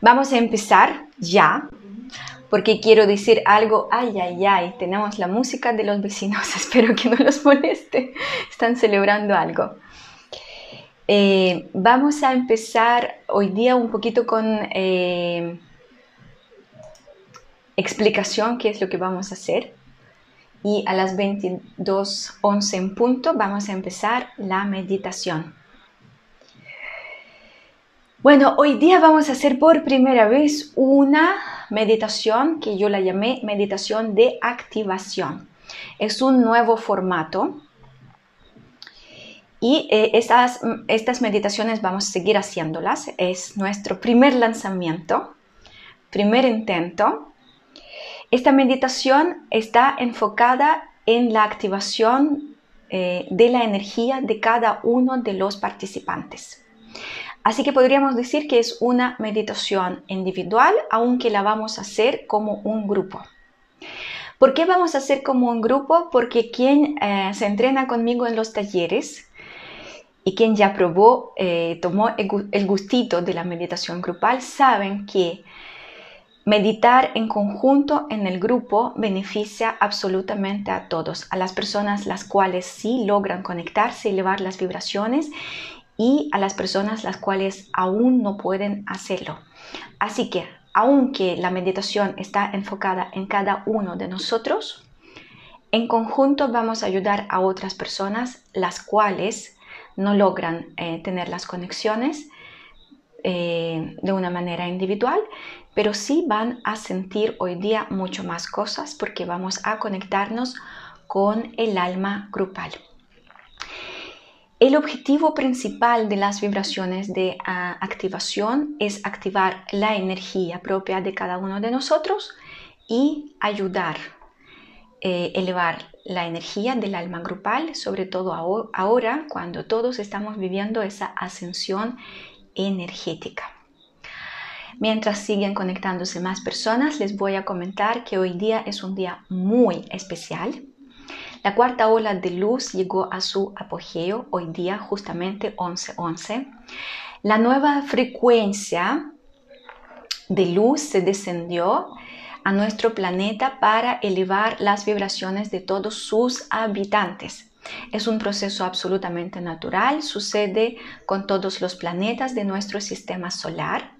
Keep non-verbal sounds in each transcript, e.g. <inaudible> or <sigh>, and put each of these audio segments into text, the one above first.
Vamos a empezar ya, porque quiero decir algo, ay, ay, ay, tenemos la música de los vecinos, <laughs> espero que no los moleste, están celebrando algo. Eh, vamos a empezar hoy día un poquito con eh, explicación, qué es lo que vamos a hacer. Y a las 22.11 en punto vamos a empezar la meditación. Bueno, hoy día vamos a hacer por primera vez una meditación que yo la llamé meditación de activación. Es un nuevo formato y eh, estas, estas meditaciones vamos a seguir haciéndolas. Es nuestro primer lanzamiento, primer intento. Esta meditación está enfocada en la activación eh, de la energía de cada uno de los participantes. Así que podríamos decir que es una meditación individual, aunque la vamos a hacer como un grupo. ¿Por qué vamos a hacer como un grupo? Porque quien eh, se entrena conmigo en los talleres y quien ya probó, eh, tomó el gustito de la meditación grupal, saben que meditar en conjunto en el grupo beneficia absolutamente a todos, a las personas las cuales sí logran conectarse, elevar las vibraciones y a las personas las cuales aún no pueden hacerlo. Así que, aunque la meditación está enfocada en cada uno de nosotros, en conjunto vamos a ayudar a otras personas las cuales no logran eh, tener las conexiones eh, de una manera individual, pero sí van a sentir hoy día mucho más cosas porque vamos a conectarnos con el alma grupal. El objetivo principal de las vibraciones de ah, activación es activar la energía propia de cada uno de nosotros y ayudar a eh, elevar la energía del alma grupal, sobre todo ahora cuando todos estamos viviendo esa ascensión energética. Mientras siguen conectándose más personas, les voy a comentar que hoy día es un día muy especial la cuarta ola de luz llegó a su apogeo hoy día, justamente 11-11. La nueva frecuencia de luz se descendió a nuestro planeta para elevar las vibraciones de todos sus habitantes. Es un proceso absolutamente natural, sucede con todos los planetas de nuestro sistema solar.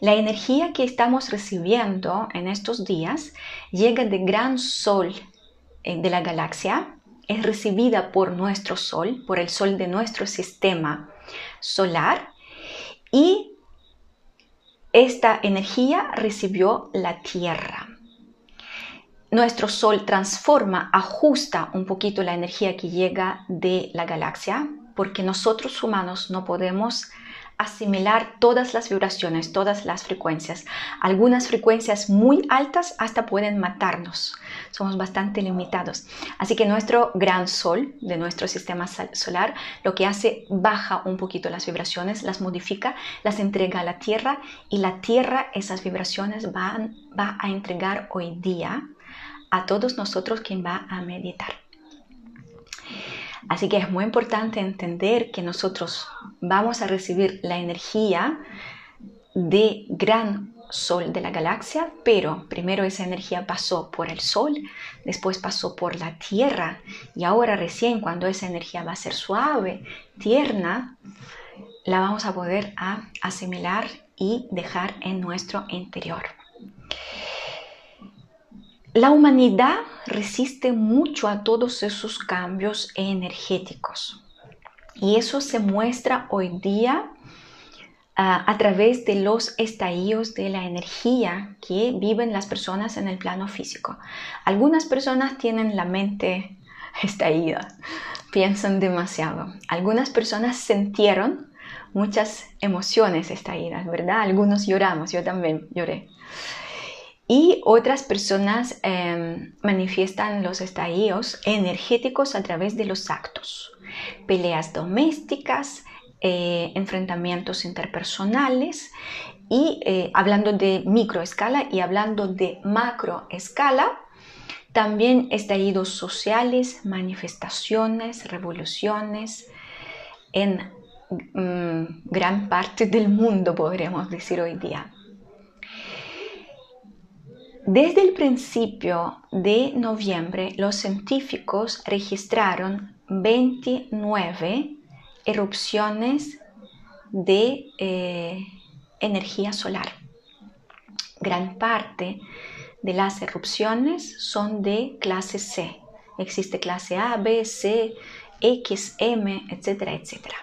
La energía que estamos recibiendo en estos días llega de gran sol de la galaxia es recibida por nuestro Sol, por el Sol de nuestro sistema solar y esta energía recibió la Tierra. Nuestro Sol transforma, ajusta un poquito la energía que llega de la galaxia, porque nosotros humanos no podemos asimilar todas las vibraciones, todas las frecuencias. Algunas frecuencias muy altas hasta pueden matarnos. Somos bastante limitados. Así que nuestro gran sol de nuestro sistema solar lo que hace baja un poquito las vibraciones, las modifica, las entrega a la Tierra y la Tierra esas vibraciones van, va a entregar hoy día a todos nosotros quien va a meditar. Así que es muy importante entender que nosotros vamos a recibir la energía de gran sol de la galaxia, pero primero esa energía pasó por el sol, después pasó por la tierra y ahora recién cuando esa energía va a ser suave, tierna, la vamos a poder asimilar y dejar en nuestro interior. La humanidad resiste mucho a todos esos cambios energéticos y eso se muestra hoy día a través de los estallidos de la energía que viven las personas en el plano físico. Algunas personas tienen la mente <laughs> estallida, piensan demasiado. Algunas personas sintieron muchas emociones estallidas, ¿verdad? Algunos lloramos, yo también lloré. Y otras personas em, manifiestan los estallidos energéticos a través de los actos, peleas domésticas, eh, enfrentamientos interpersonales y eh, hablando de microescala y hablando de macroescala, también estallidos sociales, manifestaciones, revoluciones en mm, gran parte del mundo, podríamos decir hoy día. Desde el principio de noviembre, los científicos registraron 29 erupciones de eh, energía solar. Gran parte de las erupciones son de clase C. Existe clase A, B, C, X, M, etcétera, etcétera.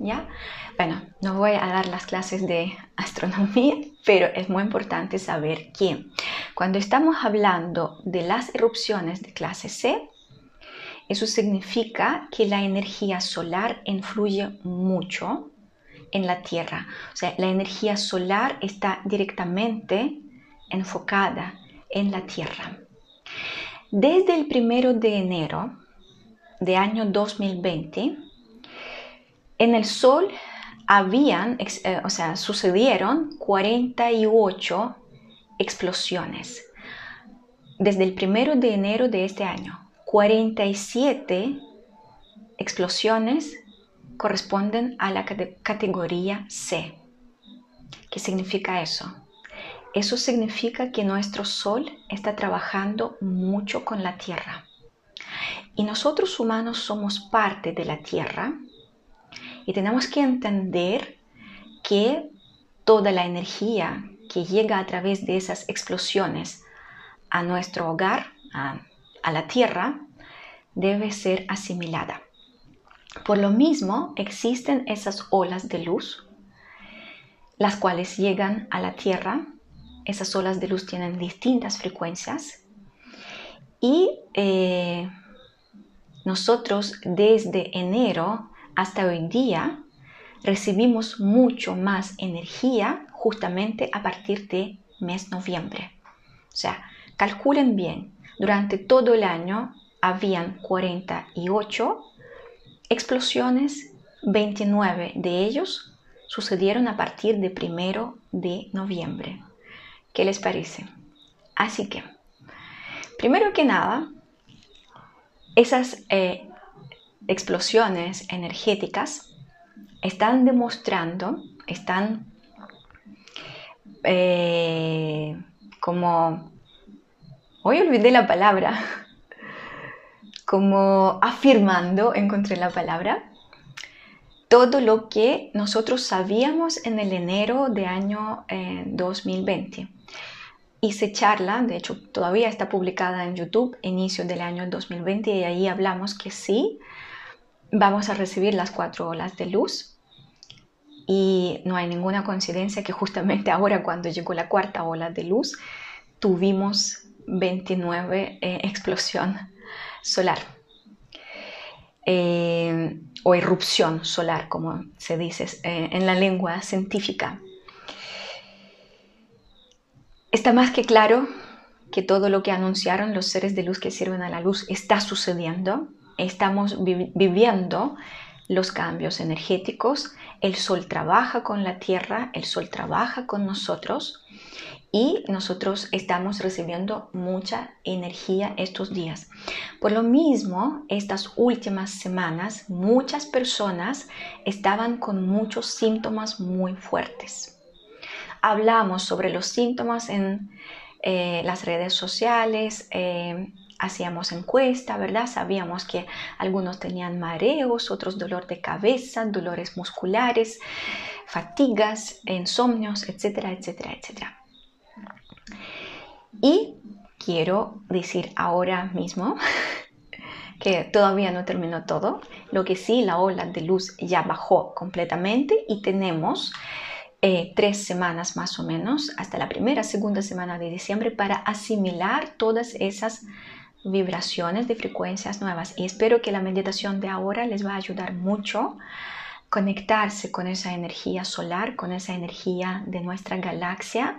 ¿Ya? Bueno, no voy a dar las clases de <laughs> astronomía, pero es muy importante saber que cuando estamos hablando de las erupciones de clase C, eso significa que la energía solar influye mucho en la Tierra. O sea, la energía solar está directamente enfocada en la Tierra. Desde el primero de enero de año 2020, en el Sol habían, eh, o sea, sucedieron 48 explosiones. Desde el primero de enero de este año, 47 explosiones corresponden a la categoría C. ¿Qué significa eso? Eso significa que nuestro Sol está trabajando mucho con la Tierra. Y nosotros humanos somos parte de la Tierra y tenemos que entender que toda la energía que llega a través de esas explosiones a nuestro hogar, a, la Tierra, debe ser asimilada. Por lo mismo, existen esas olas de luz, las cuales llegan a la Tierra. Esas olas de luz tienen distintas frecuencias y eh, nosotros desde enero hasta hoy día recibimos mucho más energía justamente a partir de mes noviembre. O sea, calculen bien, durante todo el año habían 48 explosiones, 29 de ellos sucedieron a partir de primero de noviembre. ¿Qué les parece? Así que, primero que nada, esas eh, explosiones energéticas están demostrando, están eh, como, hoy olvidé la palabra, como afirmando, encontré la palabra, todo lo que nosotros sabíamos en el enero de año 2020. Eh, Hice charla, de hecho todavía está publicada en YouTube, inicio del año 2020, y ahí hablamos que sí, vamos a recibir las cuatro olas de luz. Y no hay ninguna coincidencia que justamente ahora cuando llegó la cuarta ola de luz, tuvimos 29 eh, explosión solar. Eh, o erupción solar, como se dice eh, en la lengua científica. Está más que claro que todo lo que anunciaron los seres de luz que sirven a la luz está sucediendo estamos viviendo los cambios energéticos, el sol trabaja con la tierra, el sol trabaja con nosotros y nosotros estamos recibiendo mucha energía estos días. Por lo mismo, estas últimas semanas muchas personas estaban con muchos síntomas muy fuertes. Hablamos sobre los síntomas en eh, las redes sociales, eh, hacíamos encuesta, ¿verdad? Sabíamos que algunos tenían mareos, otros dolor de cabeza, dolores musculares, fatigas, insomnios, etcétera, etcétera, etcétera. Y quiero decir ahora mismo <laughs> que todavía no terminó todo, lo que sí, la ola de luz ya bajó completamente y tenemos eh, tres semanas más o menos, hasta la primera, segunda semana de diciembre, para asimilar todas esas vibraciones de frecuencias nuevas. Y espero que la meditación de ahora les va a ayudar mucho conectarse con esa energía solar, con esa energía de nuestra galaxia,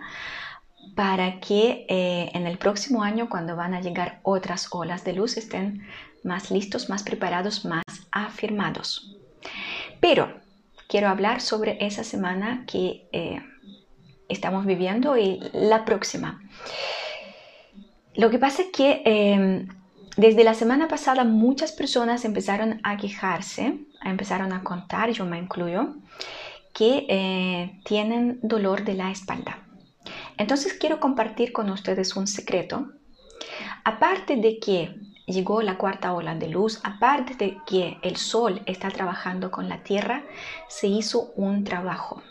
para que eh, en el próximo año, cuando van a llegar otras olas de luz, estén más listos, más preparados, más afirmados. Pero quiero hablar sobre esa semana que eh, estamos viviendo y la próxima. Lo que pasa es que em, desde la semana pasada muchas personas empezaron a quejarse, empezaron a contar, yo me incluyo, que eh, tienen dolor de la espalda. Entonces quiero compartir con ustedes un secreto. Aparte de que llegó la cuarta ola de luz, aparte de que el sol está trabajando con la tierra, se hizo un trabajo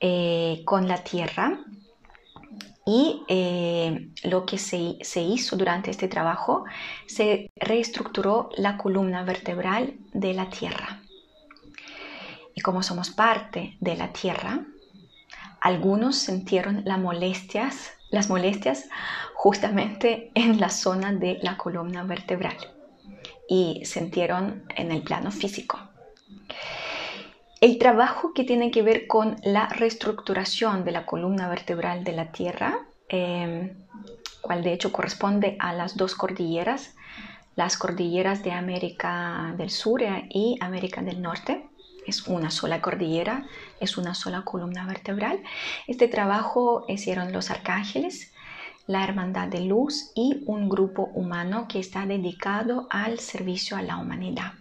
eh, con la tierra y eh, lo que se, se, hizo durante este trabajo, se reestructuró la columna vertebral de la Tierra. Y como somos parte de la Tierra, algunos sintieron las molestias, las molestias justamente en la zona de la columna vertebral y sintieron en el plano físico. El trabajo que tiene que ver con la reestructuración de la columna vertebral de la Tierra, em, cual de hecho corresponde a las dos cordilleras, las cordilleras de América del Sur y América del Norte. Es una sola cordillera, es una sola columna vertebral. Este trabajo hicieron los arcángeles, la Hermandad de Luz y un grupo humano que está dedicado al servicio a la humanidad.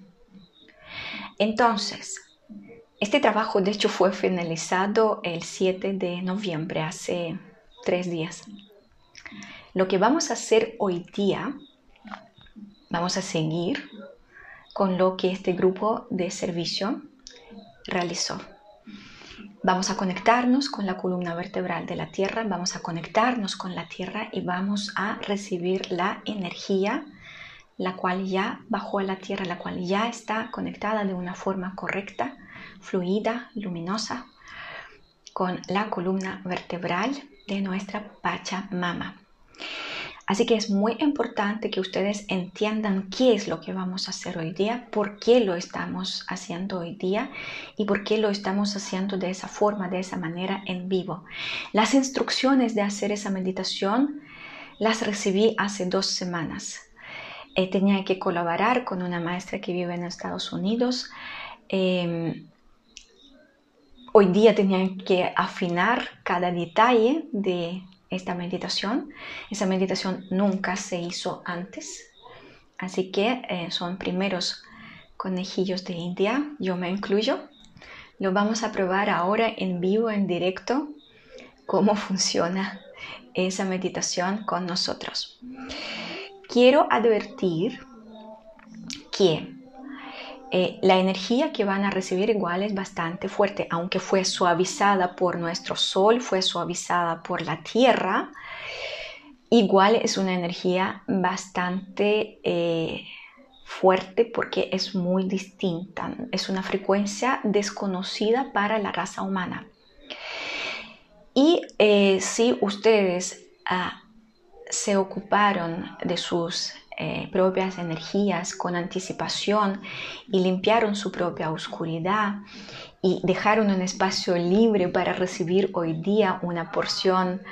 Entonces, este trabajo de hecho fue finalizado el 7 de noviembre, hace tres días. Lo que vamos a hacer hoy día, vamos a seguir con lo que este grupo de servicio realizó. Vamos a conectarnos con la columna vertebral de la Tierra, vamos a conectarnos con la Tierra y vamos a recibir la energía, la cual ya bajó a la Tierra, la cual ya está conectada de una forma correcta fluida, luminosa, con la columna vertebral de nuestra Pachamama. Así que es muy importante que ustedes entiendan qué es lo que vamos a hacer hoy día, por qué lo estamos haciendo hoy día y por qué lo estamos haciendo de esa forma, de esa manera en vivo. Las instrucciones de hacer esa meditación las recibí hace dos semanas. Eh, tenía que colaborar con una maestra que vive en Estados Unidos. Em, Hoy día tenían que afinar cada detalle de esta meditación. Esa meditación nunca se hizo antes, así que eh, son primeros conejillos de India, yo me incluyo. Lo vamos a probar ahora en vivo, en directo, cómo <laughs> funciona esa meditación con nosotros. Quiero advertir que eh, la energía que van a recibir igual es bastante fuerte, aunque fue suavizada por nuestro sol, fue suavizada por la tierra, igual es una energía bastante eh, fuerte porque es muy distinta, es una frecuencia desconocida para la raza humana. Y eh, si ustedes ah, se ocuparon de sus eh, propias energías con anticipación y limpiaron su propia oscuridad y dejaron un espacio libre para recibir hoy día una porción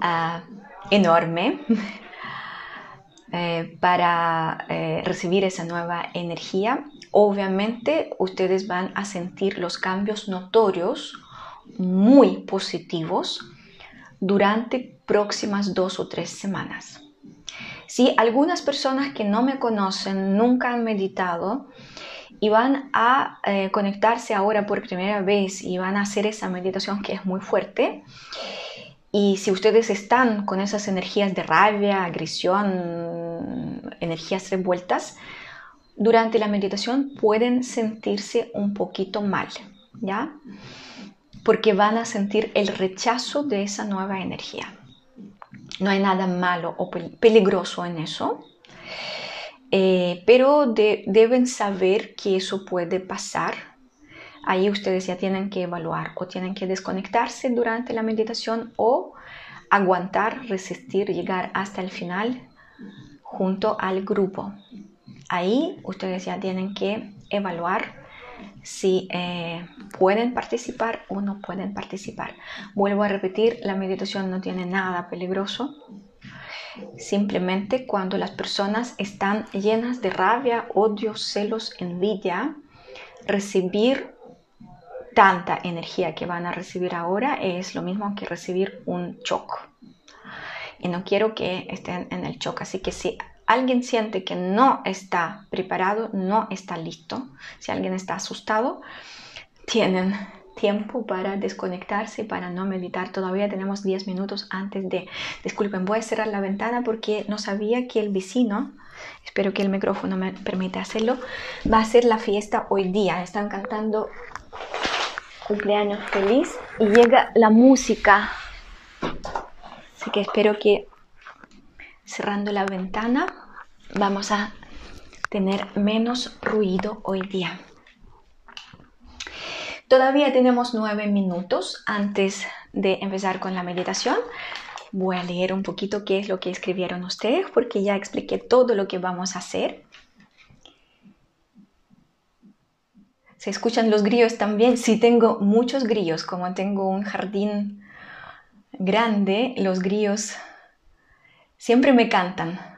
ah, enorme <laughs> eh, para eh, recibir esa nueva energía. Obviamente ustedes van a sentir los cambios notorios muy positivos durante próximas dos o tres semanas. Si algunas personas que no me conocen nunca han meditado y van a eh, conectarse ahora por primera vez y van a hacer esa meditación que es muy fuerte, y si ustedes están con esas energías de rabia, agresión, energías revueltas, durante la meditación pueden sentirse un poquito mal, ¿ya? Porque van a sentir el rechazo de esa nueva energía. No hay nada malo o peligroso en eso, eh, pero deben saber que eso puede pasar. Ahí ustedes ya tienen que evaluar o tienen que desconectarse durante la meditación o aguantar, resistir, llegar hasta el final junto al grupo. Ahí ustedes ya tienen que evaluar si eh, pueden participar o no pueden participar. Vuelvo a repetir, la meditación no tiene nada peligroso. Simplemente cuando las personas están llenas de rabia, odio, celos, envidia, recibir tanta energía que van a recibir ahora es lo mismo que recibir un shock. Y no quiero que estén en el shock. Así que si alguien siente que no está preparado, no está listo, si alguien está asustado, tienen tiempo para desconectarse, para no meditar. Todavía tenemos 10 minutos antes de... Disculpen, voy a cerrar la ventana porque no sabía que el vecino, espero que el micrófono me permita hacerlo, va a hacer la fiesta hoy día. Están cantando cumpleaños feliz y llega la música. Así que espero que cerrando la ventana vamos a tener menos ruido hoy día. Todavía tenemos nueve minutos antes de empezar con la meditación. Voy a leer un poquito qué es lo que escribieron ustedes porque ya expliqué todo lo que vamos a hacer. ¿Se escuchan los grillos también? Sí, tengo muchos grillos. Como tengo un jardín grande, los grillos siempre me cantan.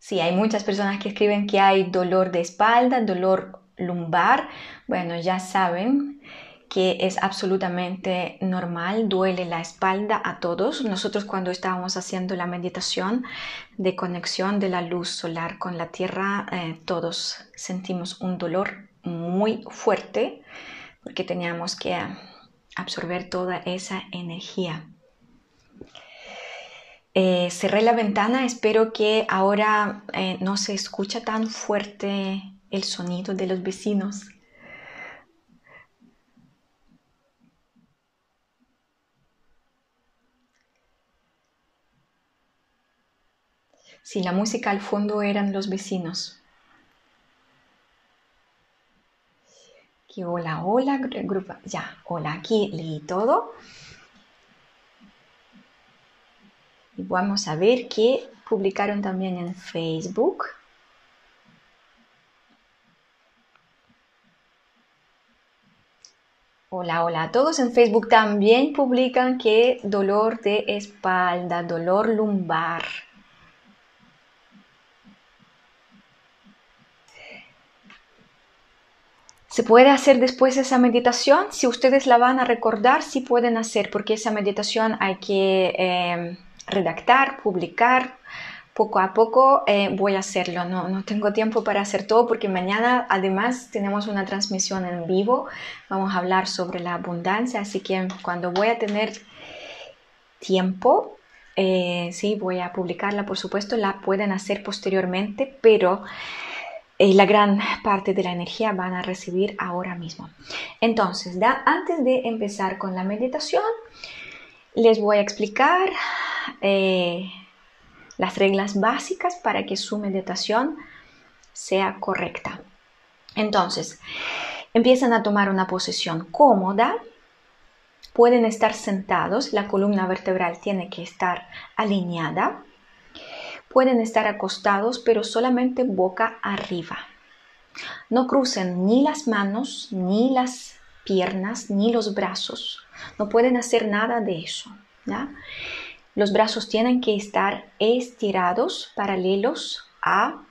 Sí, hay muchas personas que escriben que hay dolor de espalda, dolor lumbar, bueno, ya saben que es absolutamente normal, duele la espalda a todos. Nosotros cuando estábamos haciendo la meditación de conexión de la luz solar con la tierra, eh, todos sentimos un dolor muy fuerte porque teníamos que absorber toda esa energía. Eh, cerré la ventana, espero que ahora eh, no se escucha tan fuerte el sonido de los vecinos. Si la música al fondo eran los vecinos. Aquí, hola, hola. Ya, hola, aquí leí todo. Y vamos a ver que publicaron también en Facebook. Hola, hola. Todos en Facebook también publican que dolor de espalda, dolor lumbar. ¿Se puede hacer después esa meditación? Si ustedes la van a recordar, sí pueden hacer, porque esa meditación hay que eh, redactar, publicar, poco a poco eh, voy a hacerlo. No, no tengo tiempo para hacer todo porque mañana además tenemos una transmisión en vivo. Vamos a hablar sobre la abundancia, así que cuando voy a tener tiempo, eh, sí, voy a publicarla, por supuesto, la pueden hacer posteriormente, pero eh, la gran parte de la energía van a recibir ahora mismo. Entonces, antes de empezar con la meditación, les voy a explicar las reglas básicas para que su meditación sea correcta. Entonces, empiezan a tomar una posición cómoda. Pueden estar sentados, la columna vertebral tiene que estar alineada. Pueden estar acostados, pero solamente boca arriba. No crucen ni las manos, ni las piernas, ni los brazos. No pueden hacer nada de eso. ¿ya? Los brazos tienen que estar estirados, paralelos a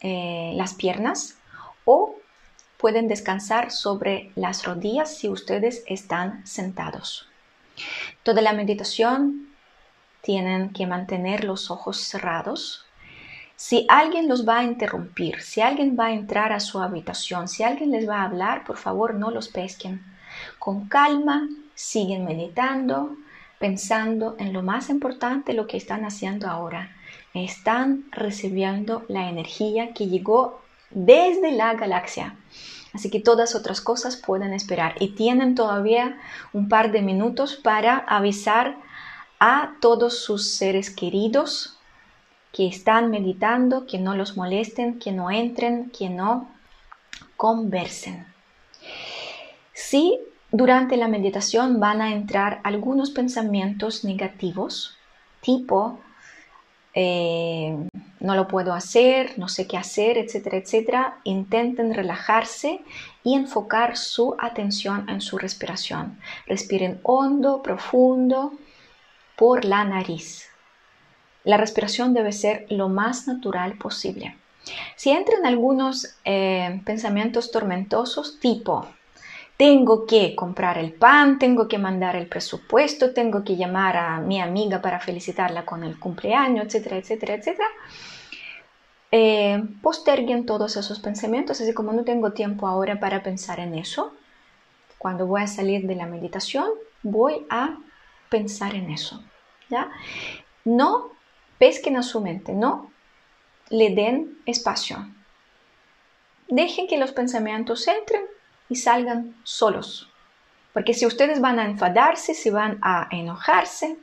eh, las piernas o pueden descansar sobre las rodillas si ustedes están sentados. Toda la meditación tienen que mantener los ojos cerrados. Si alguien los va a interrumpir, si alguien va a entrar a su habitación, si alguien les va a hablar, por favor no los pesquen. Con calma, siguen meditando, pensando en lo más importante, lo que están haciendo ahora. Están recibiendo la energía que llegó desde la galaxia. Así que todas otras cosas pueden esperar y tienen todavía un par de minutos para avisar a todos sus seres queridos que están meditando, que no los molesten, que no entren, que no conversen. Si durante la meditación van a entrar algunos pensamientos negativos, tipo, eh, no lo puedo hacer, no sé qué hacer, etcétera, etcétera. Intenten relajarse y enfocar su atención en su respiración. Respiren hondo, profundo, por la nariz. La respiración debe ser lo más natural posible. Si entran algunos eh, pensamientos tormentosos, tipo, tengo que comprar el pan, tengo que mandar el presupuesto, tengo que llamar a mi amiga para felicitarla con el cumpleaños, etcétera, etcétera, etcétera. eh, posterguen todos esos pensamientos, así como no tengo tiempo ahora para pensar en eso. Cuando voy a salir de la meditación, voy a pensar en eso. ¿ya? No pesquen a su mente, no le den espacio. Dejen que los pensamientos entren y salgan solos. Porque si ustedes van a enfadarse, si van a enojarse,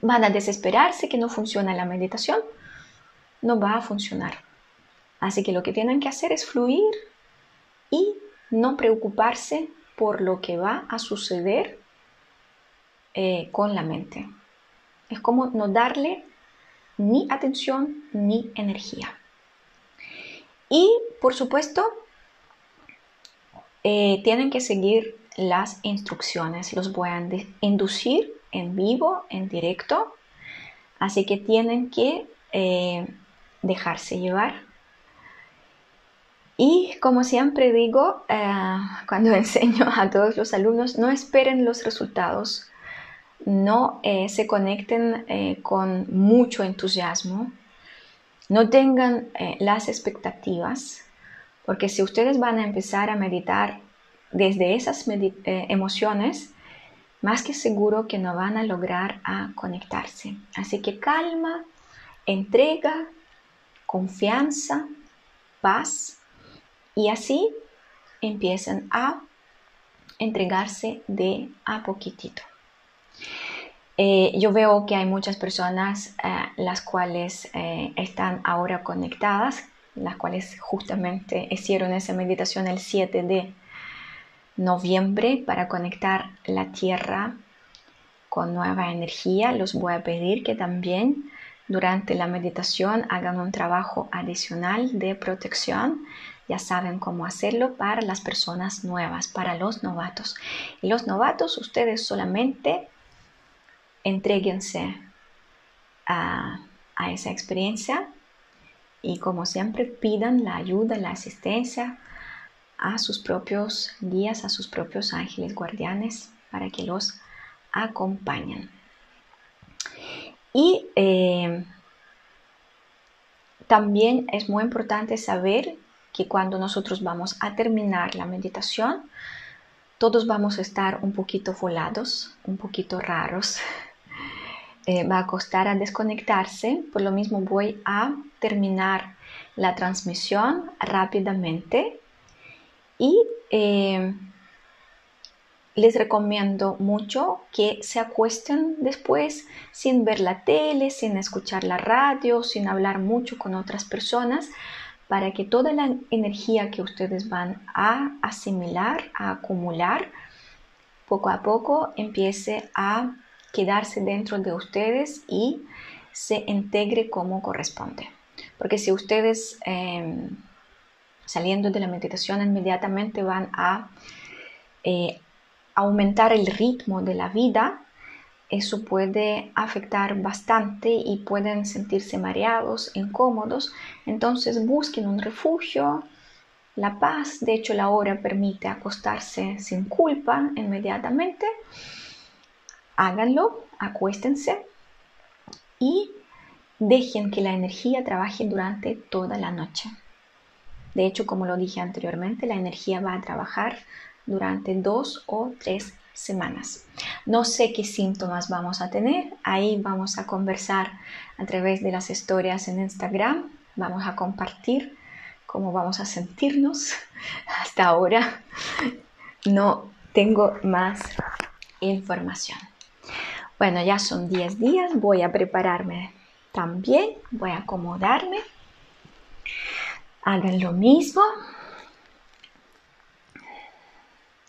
van a desesperarse que no funciona la meditación, no va a funcionar. Así que lo que tienen que hacer es fluir y no preocuparse por lo que va a suceder eh, con la mente. Es como no darle ni atención ni energía. Y por supuesto, eh, tienen que seguir las instrucciones. Los voy a inducir en vivo, en directo. Así que tienen que eh, dejarse llevar. Y como siempre digo, eh, cuando <laughs> enseño a todos los alumnos, no esperen los resultados, no eh, se conecten con mucho entusiasmo, no tengan las expectativas, porque si ustedes van a empezar a meditar desde esas eh, emociones, más que seguro que no van a lograr a conectarse. Así que calma, entrega, confianza, paz y así empiezan a entregarse de a poquitito. Eh, yo veo que hay muchas personas eh, las cuales están ahora conectadas, las cuales justamente hicieron esa meditación el 7 de noviembre para conectar la Tierra con nueva energía. Los voy a pedir que también durante la meditación hagan un trabajo adicional de protección. Ya saben cómo hacerlo para las personas nuevas, para los novatos. Y los novatos, ustedes solamente entreguense a, a esa experiencia y como siempre pidan la ayuda, la asistencia a sus propios guías, a sus propios ángeles guardianes para que los acompañen. Y eh, también es muy importante saber que cuando nosotros vamos a terminar la meditación, todos vamos a estar un poquito volados, un poquito raros. Eh, va a costar a desconectarse, por lo mismo voy a terminar la transmisión rápidamente. Y eh, les recomiendo mucho que se acuesten después sin ver la tele, sin escuchar la radio, sin hablar mucho con otras personas, para que toda la energía que ustedes van a asimilar, a acumular, poco a poco empiece a quedarse dentro de ustedes y se integre como corresponde. Porque si ustedes... Em, saliendo de la meditación inmediatamente van a eh, aumentar el ritmo de la vida, eso puede afectar bastante y pueden sentirse mareados, incómodos. Entonces busquen un refugio, la paz. De hecho, la hora permite acostarse sin culpa inmediatamente. Háganlo, acuéstense y dejen que la energía trabaje durante toda la noche. De hecho, como lo dije anteriormente, la energía va a trabajar durante dos o tres semanas. No sé qué síntomas vamos a tener, ahí vamos a conversar a través de las historias en Instagram, vamos a compartir cómo vamos a sentirnos. <laughs> Hasta ahora no tengo más información. Bueno, ya son 10 días, voy a prepararme también, voy a acomodarme Hagan lo mismo.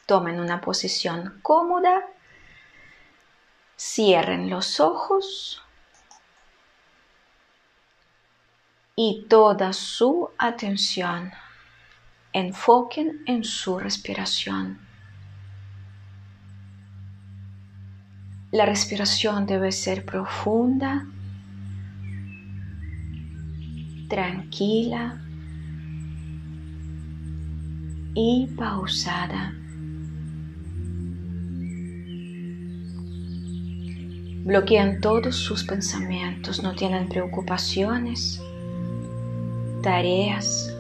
Tomen una posición cómoda. Cierren los ojos. Y toda su atención enfoquen en su respiración. La respiración debe ser profunda, tranquila y pausada. Bloquean todos sus pensamientos, no tienen preocupaciones, tareas,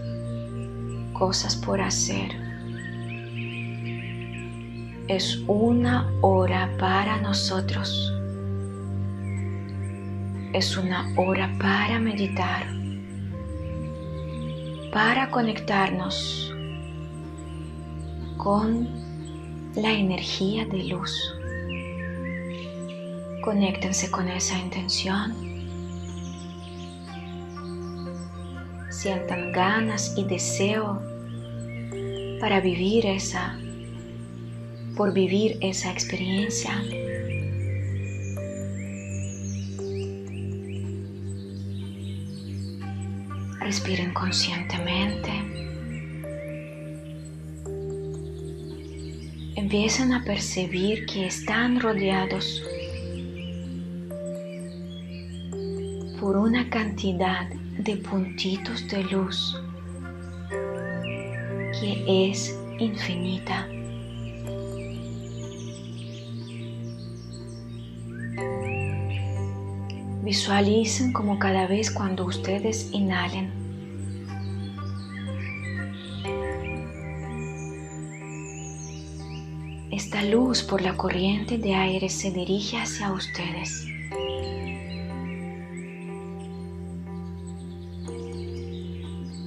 cosas por hacer. Es una hora para nosotros. Es una hora para meditar, para conectarnos con la energía de luz. Conéctense con esa intención. Sientan ganas y deseo para vivir esa, por vivir esa experiencia. Respiren conscientemente. Empiezan a percibir que están rodeados por una cantidad de puntitos de luz que es infinita. Visualicen como cada vez cuando ustedes inhalen, esta luz por la corriente de aire se dirige hacia ustedes.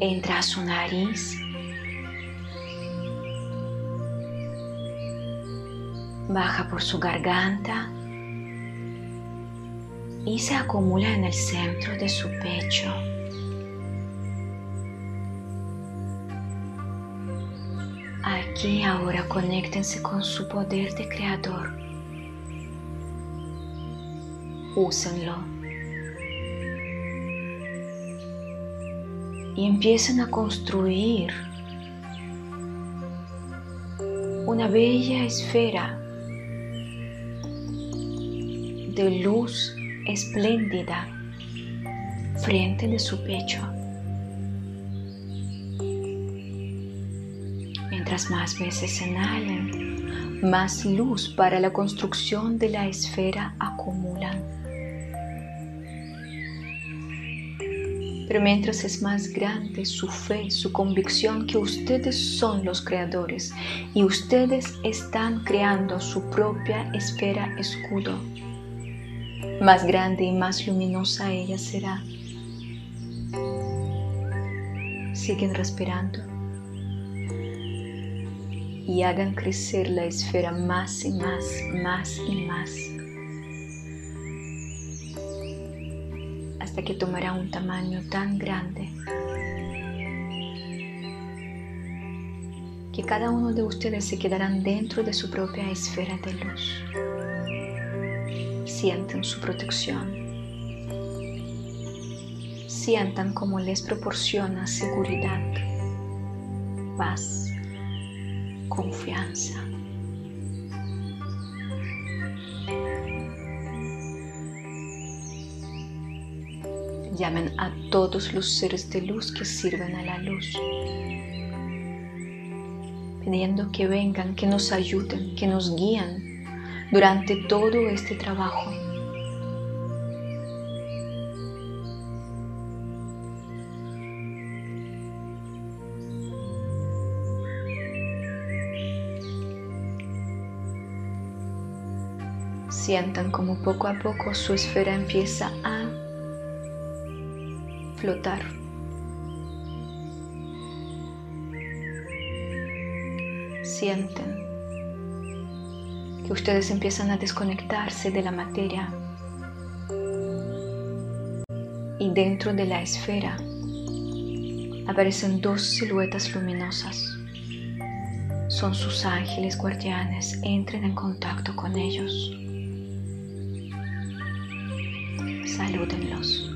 entra a su nariz, baja por su garganta y se acumula en el centro de su pecho. Aquí ahora conéctense con su poder de creador. Úsenlo. y empiecen a construir una bella esfera de luz espléndida frente de su pecho. Mientras más veces inhalen, más luz para la construcción de la esfera acumulan. Pero mientras es más grande su fe, su convicción que ustedes son los creadores y ustedes están creando su propia esfera escudo, más grande y más luminosa ella será. Siguen respirando y hagan crecer la esfera más y más, más y más. hasta que tomará un tamaño tan grande que cada uno de ustedes se quedarán dentro de su propia esfera de luz. Sienten su protección. Sientan cómo les proporciona seguridad, paz, confianza. Llamen a todos los seres de luz que sirven a la luz, pidiendo que vengan, que nos ayuden, que nos guíen durante todo este trabajo. Sientan como poco a poco su esfera empieza a flotar. Sienten que ustedes empiezan a desconectarse de la materia y dentro de la esfera aparecen dos siluetas luminosas. Son sus ángeles guardianes, entren en contacto con ellos. Salúdenlos.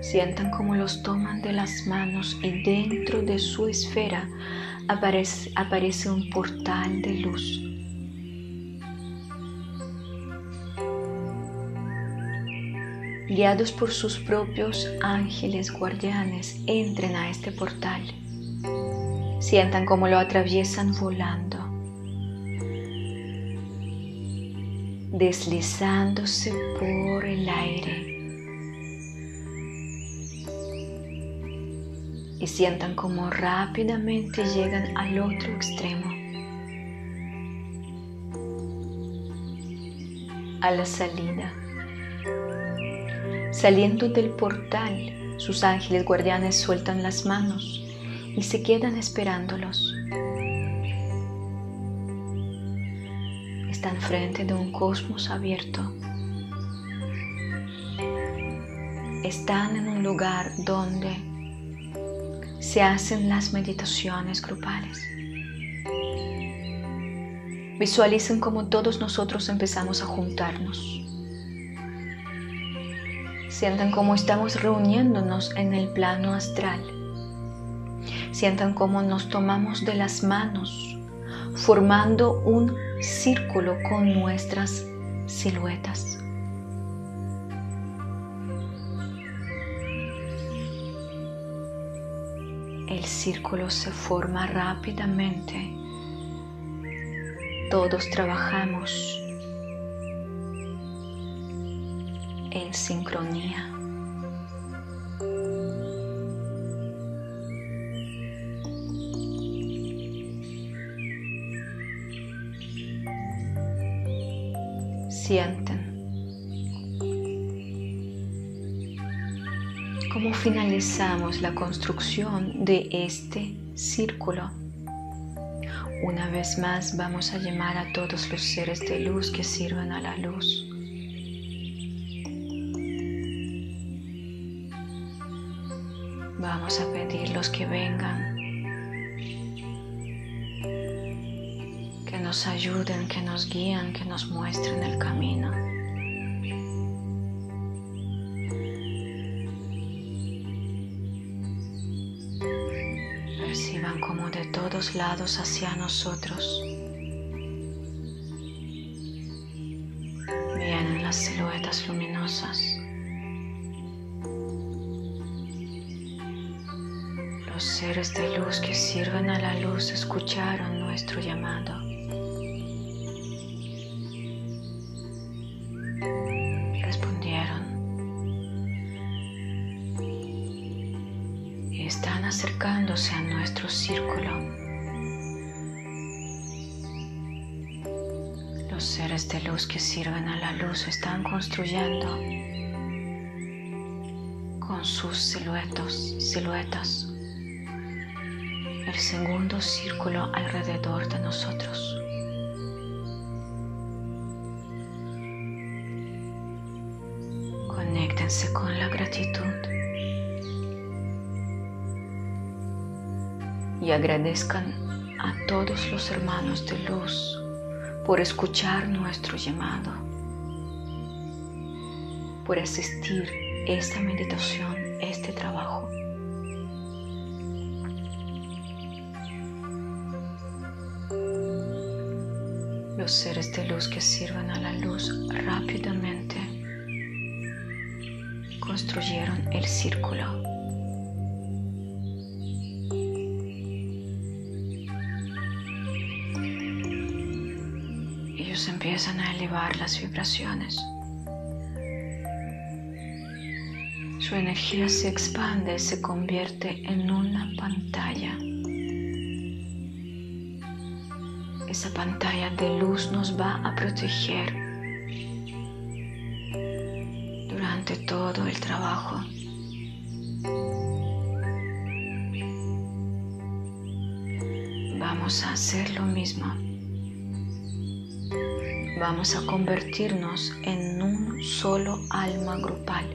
Sientan como los toman de las manos y dentro de su esfera aparece, aparece un portal de luz. Guiados por sus propios ángeles guardianes, entren a este portal. Sientan como lo atraviesan volando, deslizándose por el aire y sientan cómo rápidamente llegan al otro extremo. A la salida. Saliendo del portal, sus ángeles guardianes sueltan las manos y se quedan esperándolos. Están frente de un cosmos abierto. Están en un lugar donde se hacen las meditaciones grupales. Visualicen cómo todos nosotros empezamos a juntarnos. Sientan cómo estamos reuniéndonos en el plano astral. Sientan cómo nos tomamos de las manos, formando un círculo con nuestras siluetas. El círculo se forma rápidamente. Todos trabajamos en sincronía. Sienten finalizamos la construcción de este círculo. Una vez más vamos a llamar a todos los seres de luz que sirvan a la luz. Vamos a pedirlos que vengan, que nos ayuden, que nos guíen, que nos muestren el camino. Lados hacia nosotros. Vienen las siluetas luminosas. Los seres de luz que sirven a la luz escucharon nuestro llamado. Respondieron. Y están acercándose a nuestro círculo. Seres de luz que sirven a la luz están construyendo con sus siluetas, siluetas el segundo círculo alrededor de nosotros. Conéctense con la gratitud y agradezcan a todos los hermanos de luz por escuchar nuestro llamado, por asistir esta meditación, este trabajo. Los seres de luz que sirven a la luz rápidamente construyeron el círculo empiezan a elevar las vibraciones. Su energía se expande, se convierte en una pantalla. Esa pantalla de luz nos va a proteger durante todo el trabajo. Vamos a hacer lo mismo vamos a convertirnos en un solo alma grupal.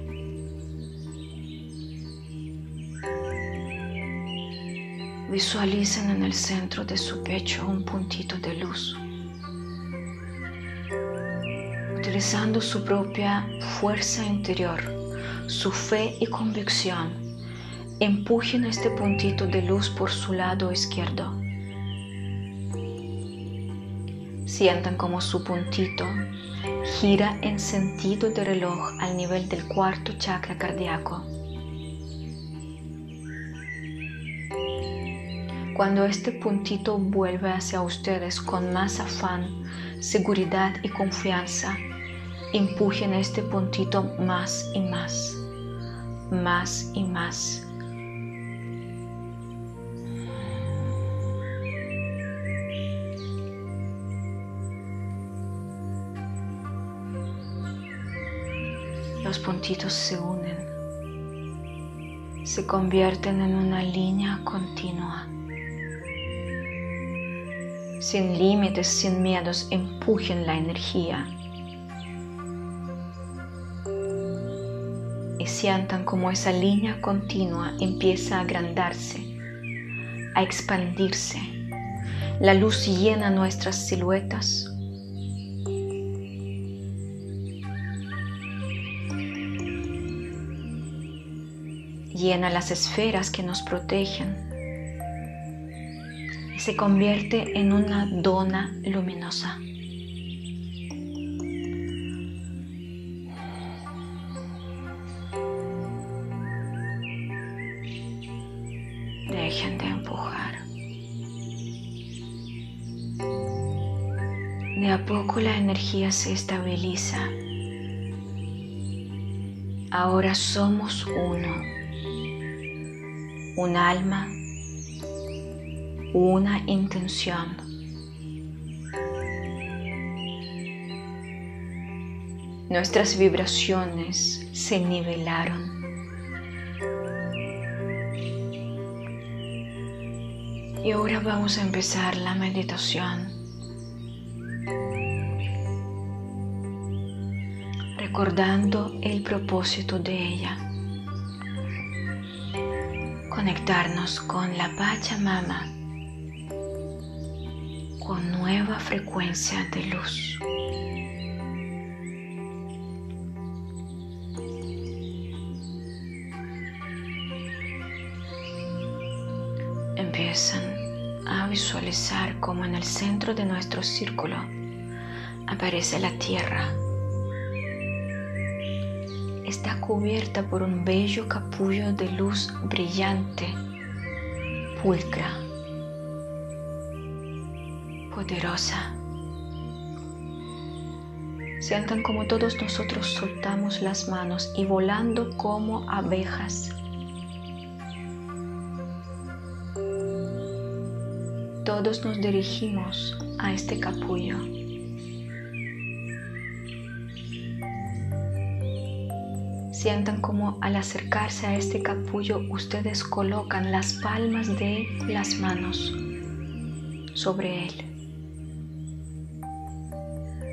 Visualicen en el centro de su pecho un puntito de luz. Utilizando su propia fuerza interior, su fe y convicción, empujen este puntito de luz por su lado izquierdo Sientan como su puntito gira en sentido de reloj al nivel del cuarto chakra cardíaco. Cuando este puntito vuelve hacia ustedes con más afán, seguridad y confianza, empujen este puntito más y más, más y más. Estos puntitos se unen, se convierten en una línea continua. Sin límites, sin miedos, empujen la energía. Y sientan como esa línea continua empieza a agrandarse, a expandirse. La luz llena nuestras siluetas llena las esferas que nos protegen y se convierte en una dona luminosa. Dejen de empujar. De a poco la energía se estabiliza. Ahora somos uno un alma, una intención. Nuestras vibraciones se nivelaron. Y ahora vamos a empezar la meditación. Recordando el propósito de ella conectarnos con la Pachamama, con nueva frecuencia de luz. Empiezan a visualizar como en el centro de nuestro círculo aparece la tierra está cubierta por un bello capullo de luz brillante, pulcra, poderosa. Sientan como todos nosotros soltamos las manos y volando como abejas. Todos nos dirigimos a este capullo. Sientan como al acercarse a este capullo ustedes colocan las palmas de las manos sobre él.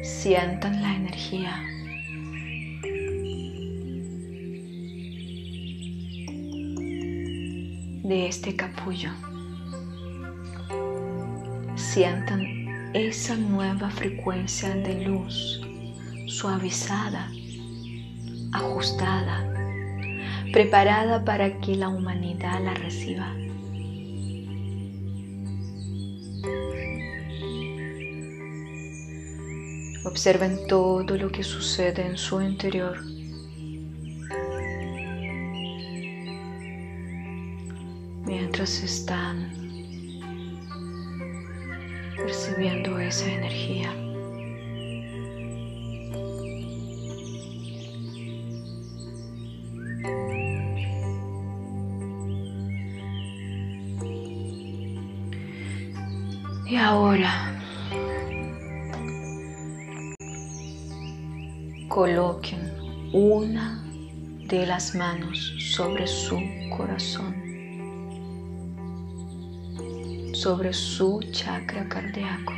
Sientan la energía. de este capullo. Sientan esa nueva frecuencia de luz suavizada ajustada, preparada para que la humanidad la reciba. Observen todo lo que sucede en su interior. Mientras están percibiendo esa energía. Coloquen una de las manos sobre su corazón, sobre su chakra cardíaco,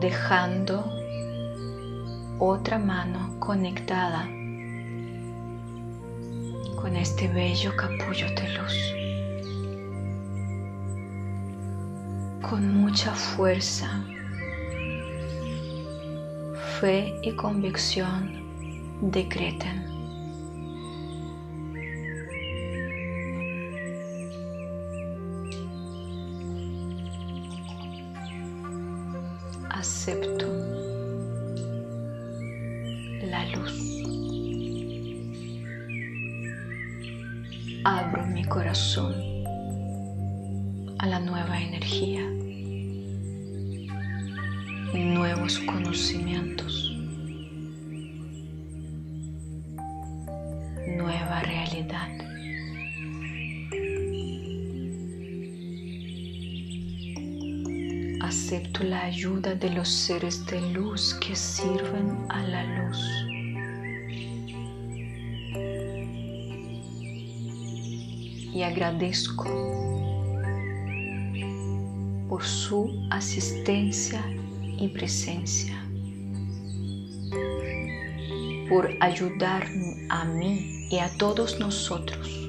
dejando otra mano conectada con este bello capullo de luz. con mucha fuerza, fe y convicción decreten. acepto la ayuda de los seres de luz que sirven a la luz. Y agradezco por su asistencia y presencia, por ayudar a mí y a todos nosotros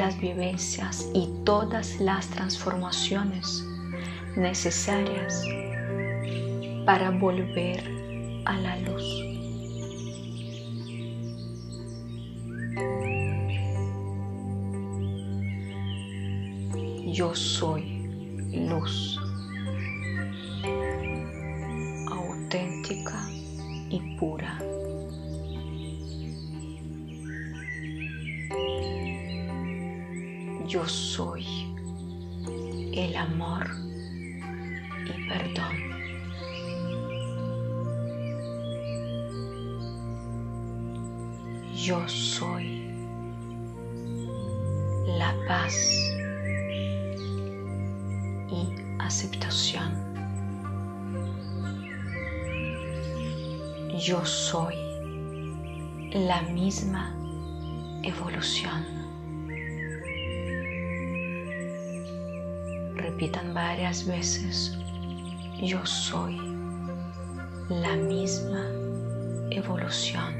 las vivencias y todas las transformaciones necesarias para volver a la luz. Yo soy Yo soy la paz y aceptación. Yo soy la misma evolución. repitan varias veces, yo soy la misma evolución.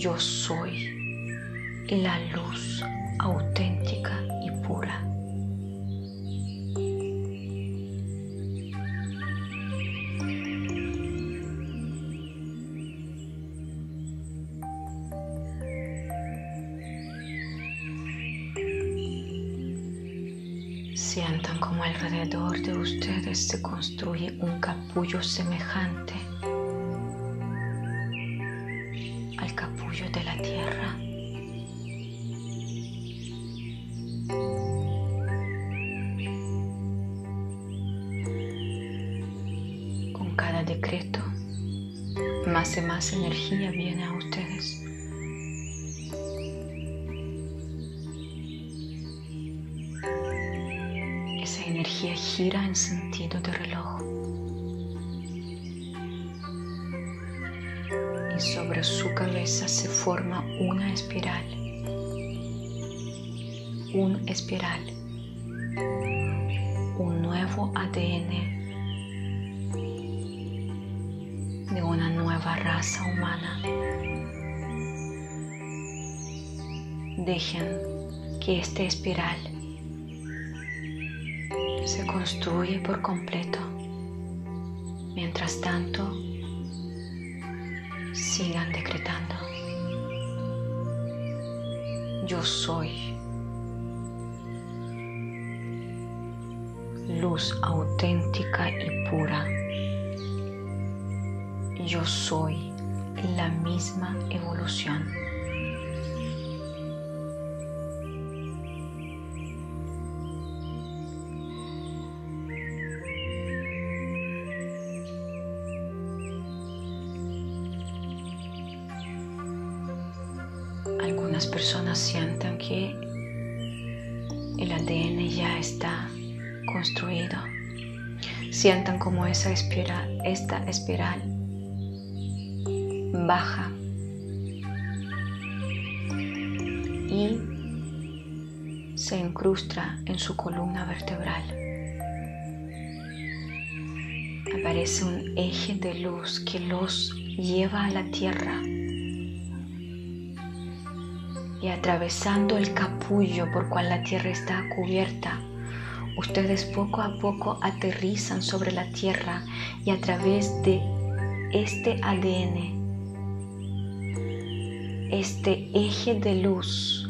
Yo soy la luz auténtica y pura. Sientan como alrededor de ustedes se construye un capullo semejante espiral se construye por completo. Mientras tanto, sigan decretando. Yo soy luz auténtica y pura. Yo soy la misma evolución. Algunas personas sienten que el ADN ya está construido. Sientan como esa espiral, esta espiral baja y se incrusta en su columna vertebral. Aparece un eje de luz que los lleva a la tierra atravesando el capullo por cual la tierra está cubierta, ustedes poco a poco aterrizan sobre la tierra y a través de este ADN, este eje de luz,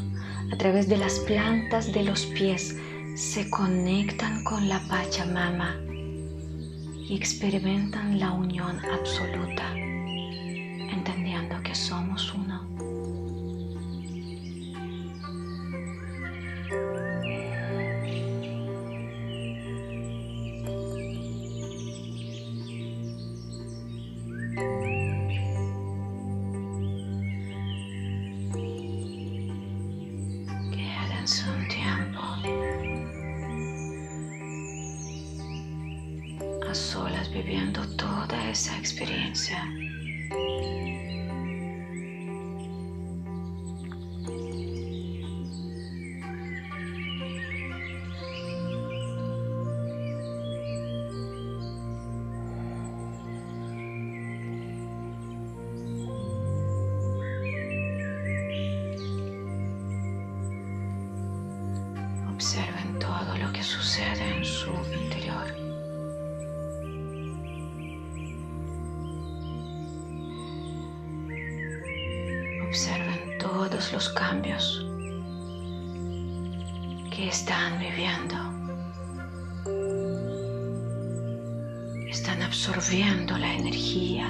a través de las plantas de los pies, se conectan con la Pachamama y experimentan la unión absoluta, lo que sucede en su interior. Observen todos los cambios que están viviendo. Están absorbiendo la energía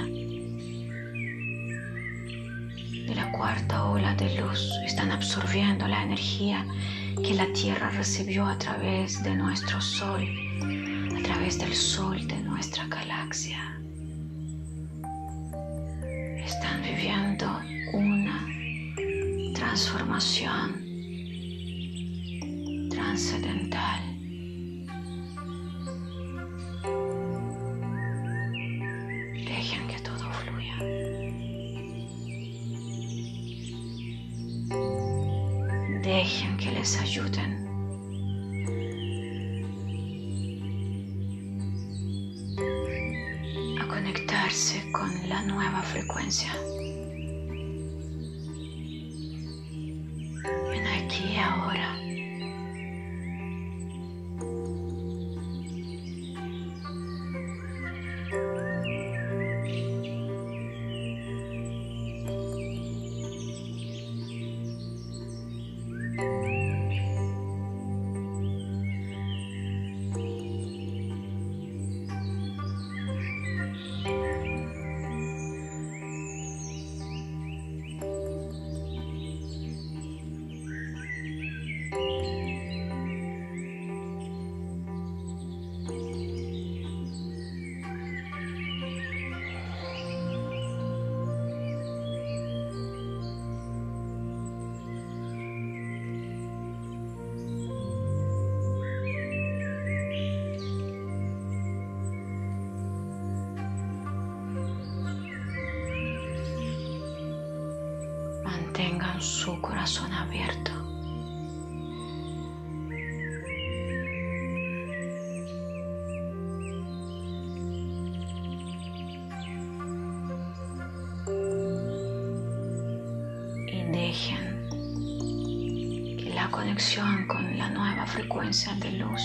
de la cuarta ola de luz. Están absorbiendo la energía que la Tierra recibió a través de nuestro Sol, a través del Sol de nuestra galaxia. Abierto. Y dejen que la conexión con la nueva frecuencia de luz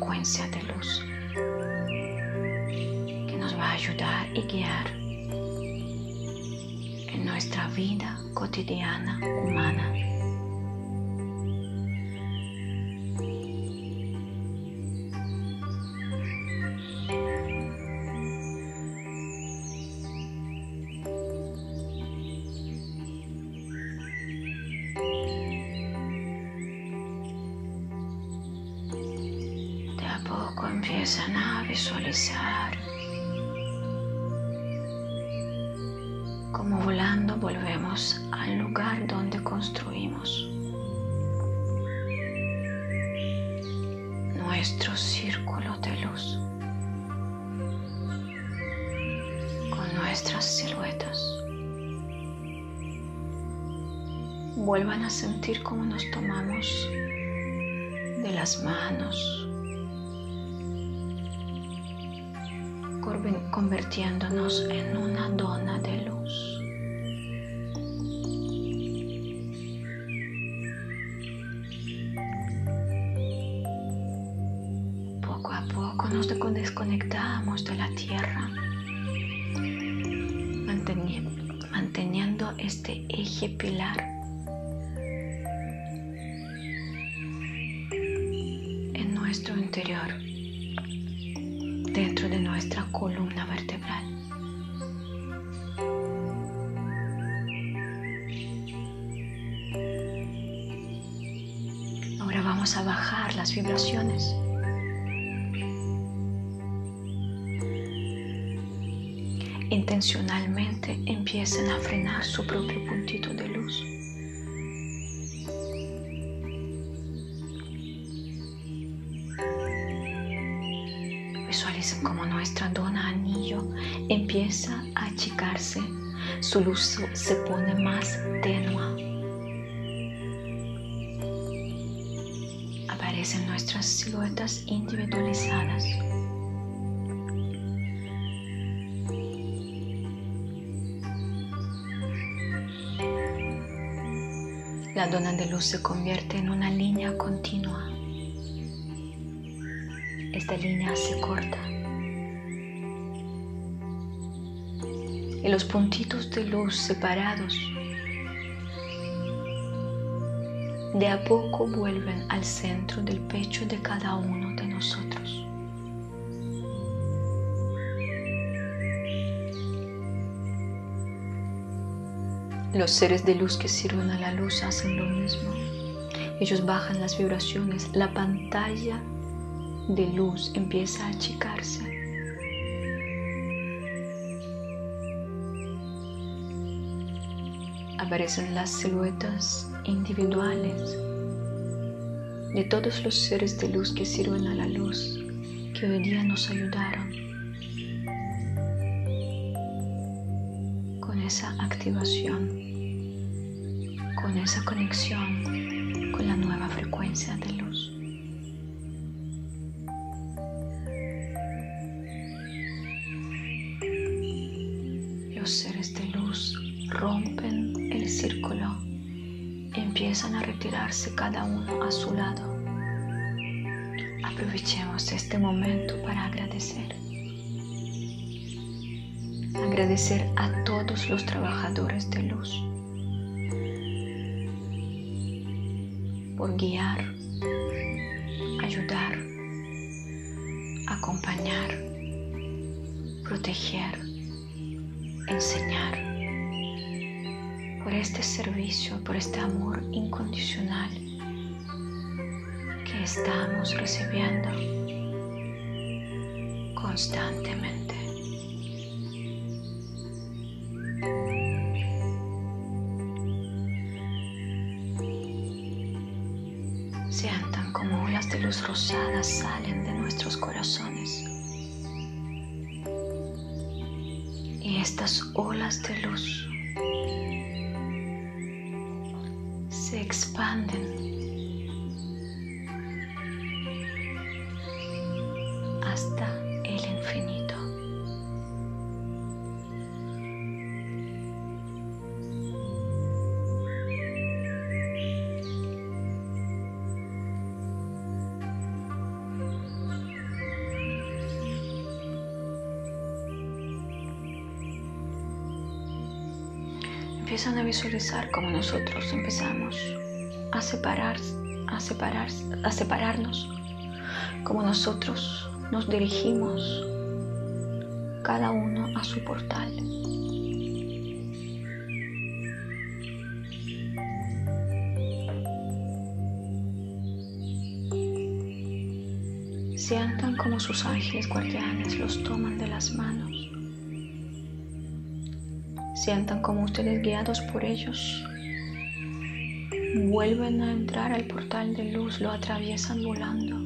frecuencia de luz que nos va a ayudar y guiar en nuestra vida cotidiana humana. Sentir cómo nos tomamos de las manos, convirtiéndonos en una dona de luz. a poco nos desconectamos de la tierra, manteniendo este eje pilar frenar su propio puntito de luz. Visualicen como nuestra dona anillo empieza a achicarse, su luz se pone más tenua. Aparecen nuestras siluetas individualizadas. Dona de luz se convierte en una línea continua. Esta línea se corta. Y los puntitos de luz separados de a poco vuelven al centro del pecho de cada uno de nosotros. Los seres de luz que sirven a la luz hacen lo mismo. Ellos bajan las vibraciones, la pantalla de luz empieza a achicarse. Aparecen las siluetas individuales de todos los seres de luz que sirven a la luz, que hoy día nos ayudaron con esa activación conexión con la nueva frecuencia de luz. Los seres de luz rompen el círculo y empiezan a retirarse cada uno a su lado. Aprovechemos este momento para agradecer. Agradecer a todos los trabajadores de luz por guiar, ayudar, acompañar, proteger, enseñar, por este servicio, por este amor incondicional que estamos recibiendo constantemente. Olas de luz se expanden empiezan a visualizar como nosotros empezamos a separar, a separar, a separarnos, como nosotros nos dirigimos cada uno a su portal. Sientan como sus ángeles guardianes los toman de las manos Sientan como ustedes guiados por ellos vuelven a entrar al portal de luz, lo atraviesan volando,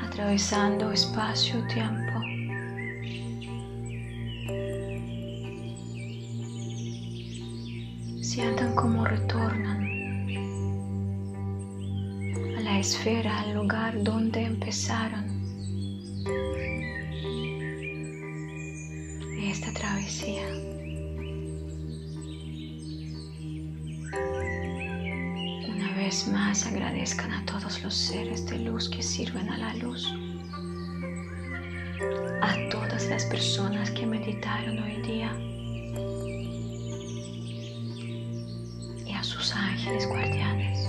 atravesando espacio-tiempo. Sientan como retornan a la esfera, al lugar donde empezaron. Los seres de luz que sirven a la luz, a todas las personas que meditaron hoy día y a sus ángeles guardianes.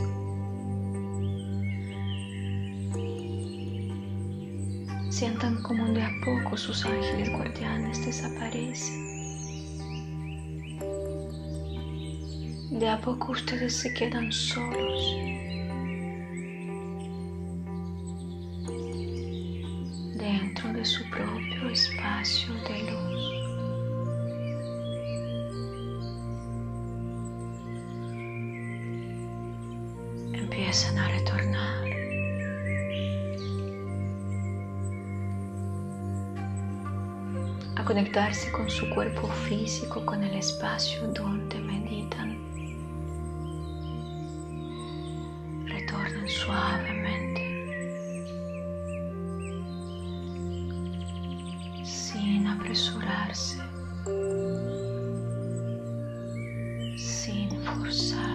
Sientan como de a poco sus ángeles guardianes desaparecen. De a poco ustedes se quedan solos. Con su cuerpo físico, con el espacio donde meditan. Retornan suavemente. Sin apresurarse. Sin forzar.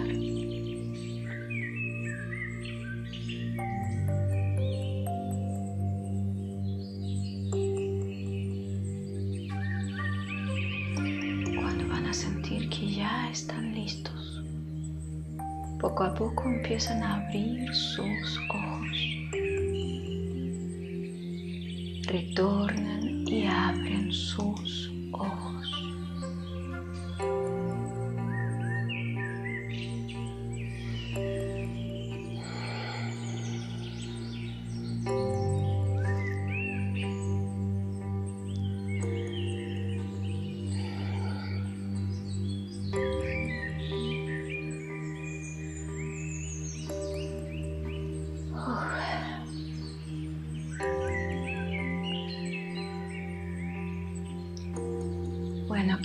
Listos, poco a poco empiezan a abrir sus ojos. Retornan y abren sus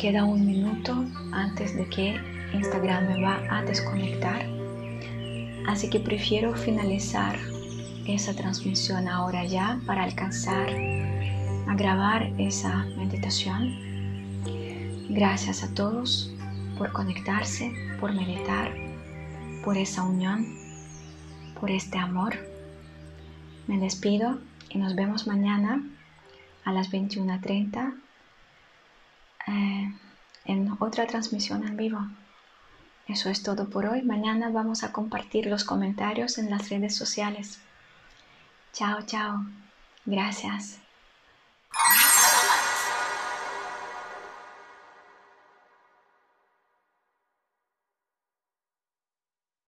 queda un minuto antes de que Instagram me va a desconectar. Así que prefiero finalizar esa transmisión ahora ya para alcanzar a grabar esa meditación. Gracias a todos por conectarse, por meditar, por esa unión, por este amor. Me despido y nos vemos mañana a las 21.30 eh, en otra transmisión en vivo. Eso es todo por hoy. Mañana vamos a compartir los comentarios en las redes sociales. Chao, chao. Gracias.